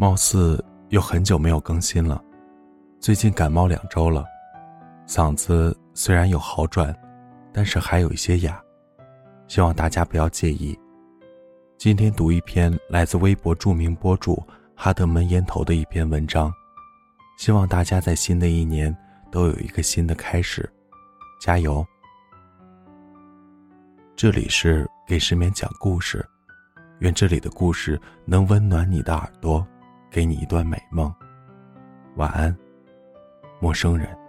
貌似又很久没有更新了，最近感冒两周了，嗓子虽然有好转，但是还有一些哑，希望大家不要介意。今天读一篇来自微博著名博主哈德门烟头的一篇文章，希望大家在新的一年都有一个新的开始，加油！这里是给失眠讲故事，愿这里的故事能温暖你的耳朵，给你一段美梦。晚安，陌生人。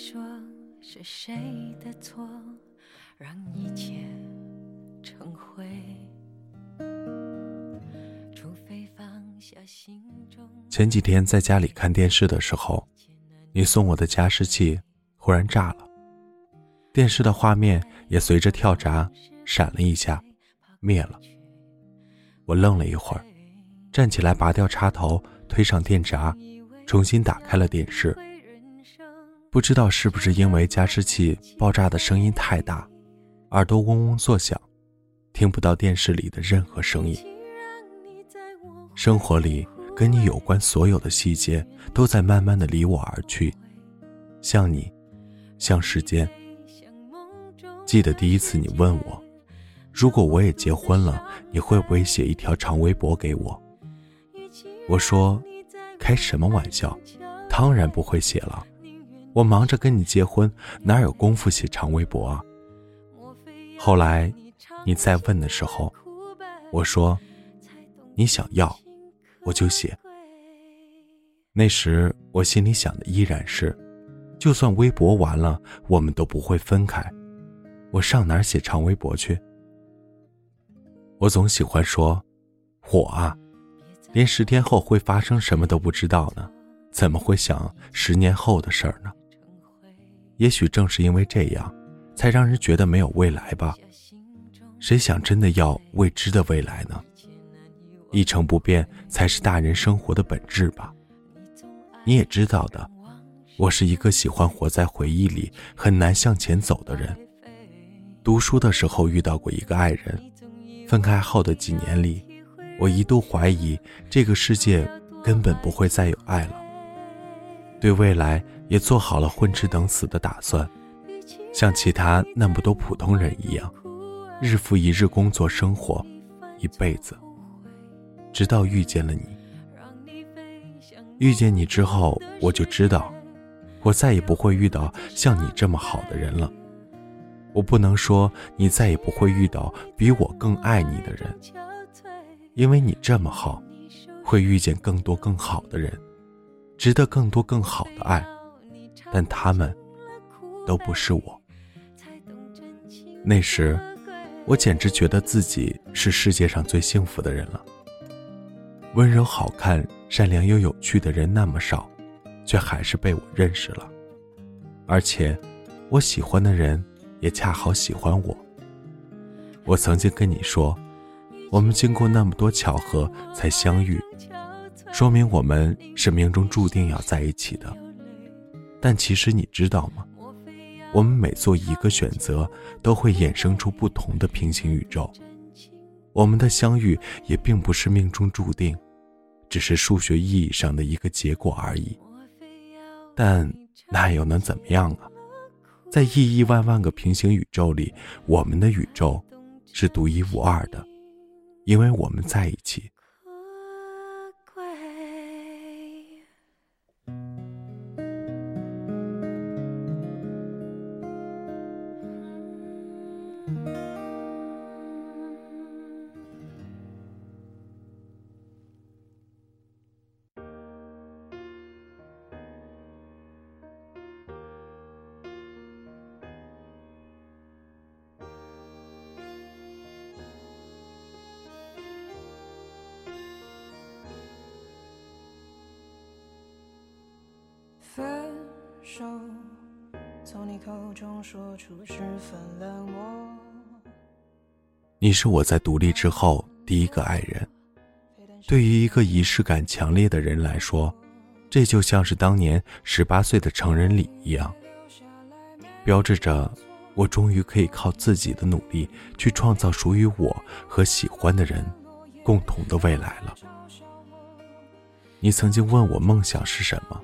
说是谁的错，让一切成灰。除非放下心中。前几天在家里看电视的时候，你送我的加湿器忽然炸了，电视的画面也随着跳闸闪了一下，灭了。我愣了一会儿，站起来拔掉插头，推上电闸，重新打开了电视。不知道是不是因为加湿器爆炸的声音太大，耳朵嗡嗡作响，听不到电视里的任何声音。生活里跟你有关所有的细节都在慢慢的离我而去，像你，像时间。记得第一次你问我，如果我也结婚了，你会不会写一条长微博给我？我说，开什么玩笑，当然不会写了。我忙着跟你结婚，哪有功夫写长微博啊？后来，你再问的时候，我说，你想要，我就写。那时我心里想的依然是，就算微博完了，我们都不会分开。我上哪写长微博去？我总喜欢说，我啊，连十天后会发生什么都不知道呢，怎么会想十年后的事儿呢？也许正是因为这样，才让人觉得没有未来吧。谁想真的要未知的未来呢？一成不变才是大人生活的本质吧。你也知道的，我是一个喜欢活在回忆里、很难向前走的人。读书的时候遇到过一个爱人，分开后的几年里，我一度怀疑这个世界根本不会再有爱了。对未来也做好了混吃等死的打算，像其他那么多普通人一样，日复一日工作生活，一辈子，直到遇见了你。遇见你之后，我就知道，我再也不会遇到像你这么好的人了。我不能说你再也不会遇到比我更爱你的人，因为你这么好，会遇见更多更好的人。值得更多更好的爱，但他们都不是我。那时，我简直觉得自己是世界上最幸福的人了。温柔、好看、善良又有趣的人那么少，却还是被我认识了。而且，我喜欢的人也恰好喜欢我。我曾经跟你说，我们经过那么多巧合才相遇。说明我们是命中注定要在一起的，但其实你知道吗？我们每做一个选择，都会衍生出不同的平行宇宙。我们的相遇也并不是命中注定，只是数学意义上的一个结果而已。但那又能怎么样啊？在亿亿万万个平行宇宙里，我们的宇宙是独一无二的，因为我们在一起。分手，从你口中说出十分冷漠。你是我在独立之后第一个爱人。对于一个仪式感强烈的人来说，这就像是当年十八岁的成人礼一样，标志着我终于可以靠自己的努力去创造属于我和喜欢的人共同的未来了。你曾经问我梦想是什么，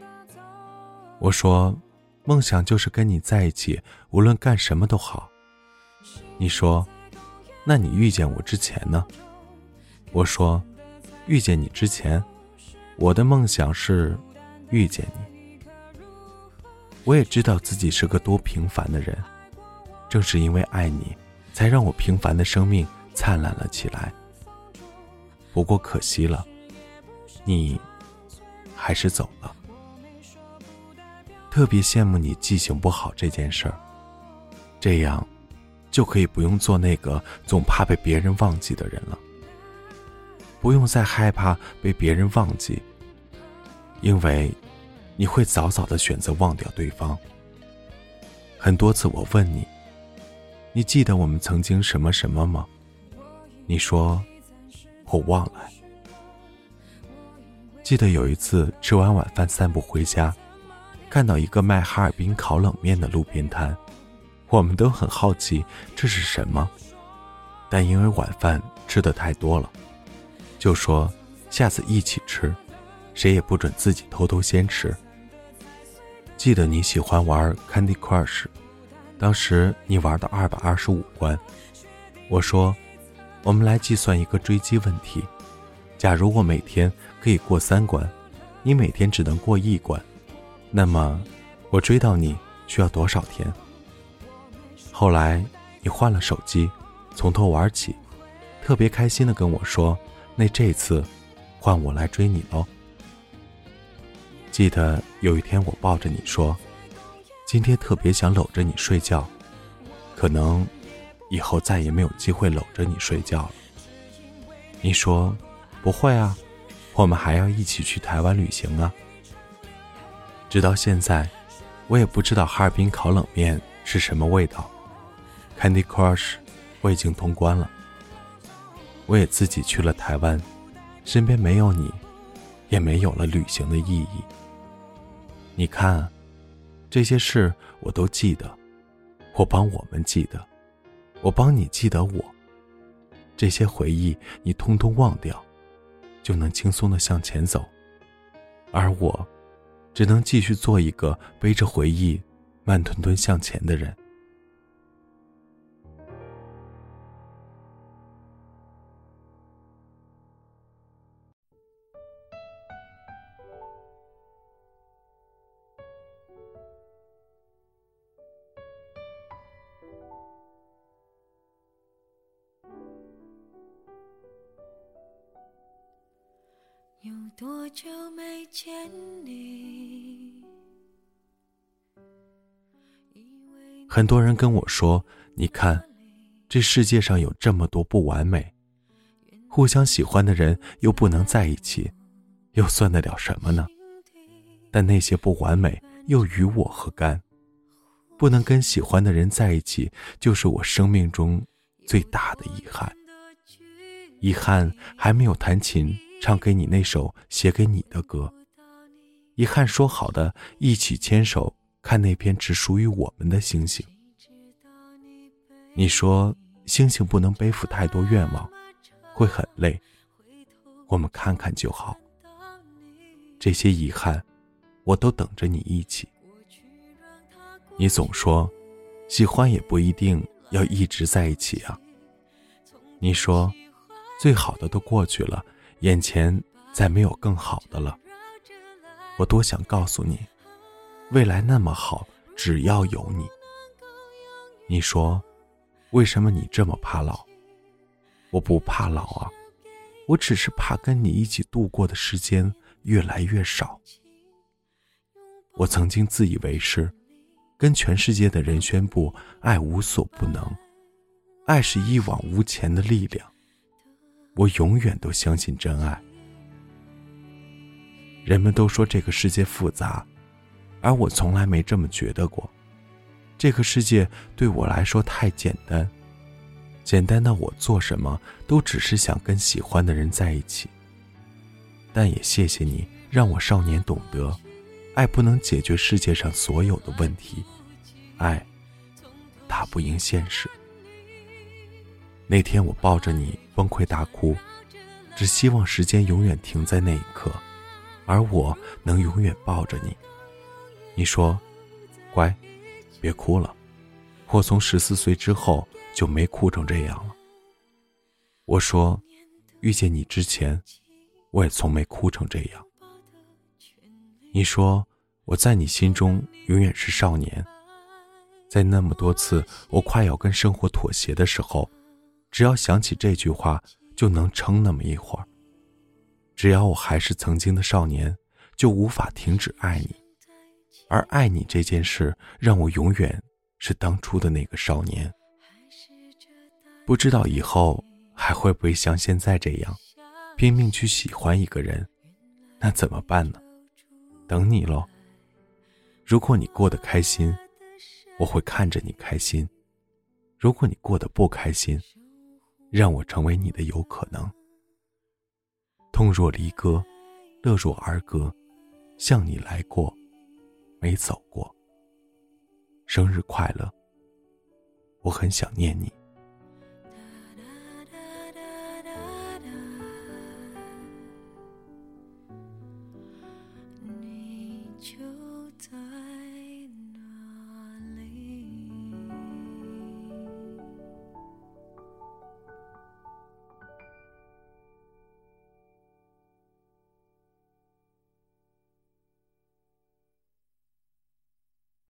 我说，梦想就是跟你在一起，无论干什么都好。你说，那你遇见我之前呢？我说。遇见你之前，我的梦想是遇见你。我也知道自己是个多平凡的人，正是因为爱你，才让我平凡的生命灿烂了起来。不过可惜了，你还是走了。特别羡慕你记性不好这件事儿，这样就可以不用做那个总怕被别人忘记的人了。不用再害怕被别人忘记，因为你会早早的选择忘掉对方。很多次我问你，你记得我们曾经什么什么吗？你说我忘了。记得有一次吃完晚饭散步回家，看到一个卖哈尔滨烤冷面的路边摊，我们都很好奇这是什么，但因为晚饭吃的太多了。就说下次一起吃，谁也不准自己偷偷先吃。记得你喜欢玩 Candy Crush，当时你玩到二百二十五关，我说我们来计算一个追击问题：假如我每天可以过三关，你每天只能过一关，那么我追到你需要多少天？后来你换了手机，从头玩起，特别开心的跟我说。那这次，换我来追你喽。记得有一天我抱着你说，今天特别想搂着你睡觉，可能以后再也没有机会搂着你睡觉了。你说不会啊，我们还要一起去台湾旅行啊。直到现在，我也不知道哈尔滨烤冷面是什么味道。Candy Crush，我已经通关了。我也自己去了台湾，身边没有你，也没有了旅行的意义。你看，这些事我都记得，我帮我们记得，我帮你记得我。这些回忆你通通忘掉，就能轻松的向前走，而我，只能继续做一个背着回忆，慢吞吞向前的人。有多久没见你？很多人跟我说：“你看，这世界上有这么多不完美，互相喜欢的人又不能在一起，又算得了什么呢？”但那些不完美又与我何干？不能跟喜欢的人在一起，就是我生命中最大的遗憾。遗憾还没有弹琴。唱给你那首写给你的歌，遗憾说好的一起牵手看那片只属于我们的星星。你说星星不能背负太多愿望，会很累。我们看看就好。这些遗憾，我都等着你一起。你总说，喜欢也不一定要一直在一起啊。你说，最好的都过去了。眼前再没有更好的了，我多想告诉你，未来那么好，只要有你。你说，为什么你这么怕老？我不怕老啊，我只是怕跟你一起度过的时间越来越少。我曾经自以为是，跟全世界的人宣布爱无所不能，爱是一往无前的力量。我永远都相信真爱。人们都说这个世界复杂，而我从来没这么觉得过。这个世界对我来说太简单，简单的我做什么都只是想跟喜欢的人在一起。但也谢谢你，让我少年懂得，爱不能解决世界上所有的问题，爱打不赢现实。那天我抱着你崩溃大哭，只希望时间永远停在那一刻，而我能永远抱着你。你说：“乖。”别哭了，我从十四岁之后就没哭成这样了。我说，遇见你之前，我也从没哭成这样。你说我在你心中永远是少年，在那么多次我快要跟生活妥协的时候，只要想起这句话就能撑那么一会儿。只要我还是曾经的少年，就无法停止爱你。而爱你这件事，让我永远是当初的那个少年。不知道以后还会不会像现在这样，拼命去喜欢一个人，那怎么办呢？等你喽。如果你过得开心，我会看着你开心；如果你过得不开心，让我成为你的有可能。痛若离歌，乐若儿歌，向你来过。没走过，生日快乐！我很想念你。你就在。